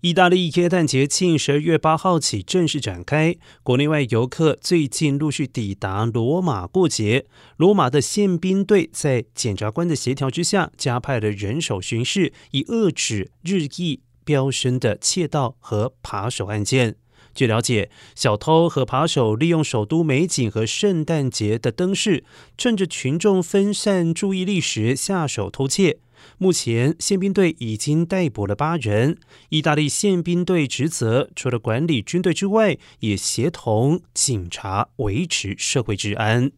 意大利耶诞节庆十二月八号起正式展开，国内外游客最近陆续抵达罗马过节。罗马的宪兵队在检察官的协调之下，加派了人手巡视，以遏制日益飙升的窃盗和扒手案件。据了解，小偷和扒手利用首都美景和圣诞节的灯饰，趁着群众分散注意力时下手偷窃。目前，宪兵队已经逮捕了八人。意大利宪兵队职责除了管理军队之外，也协同警察维持社会治安。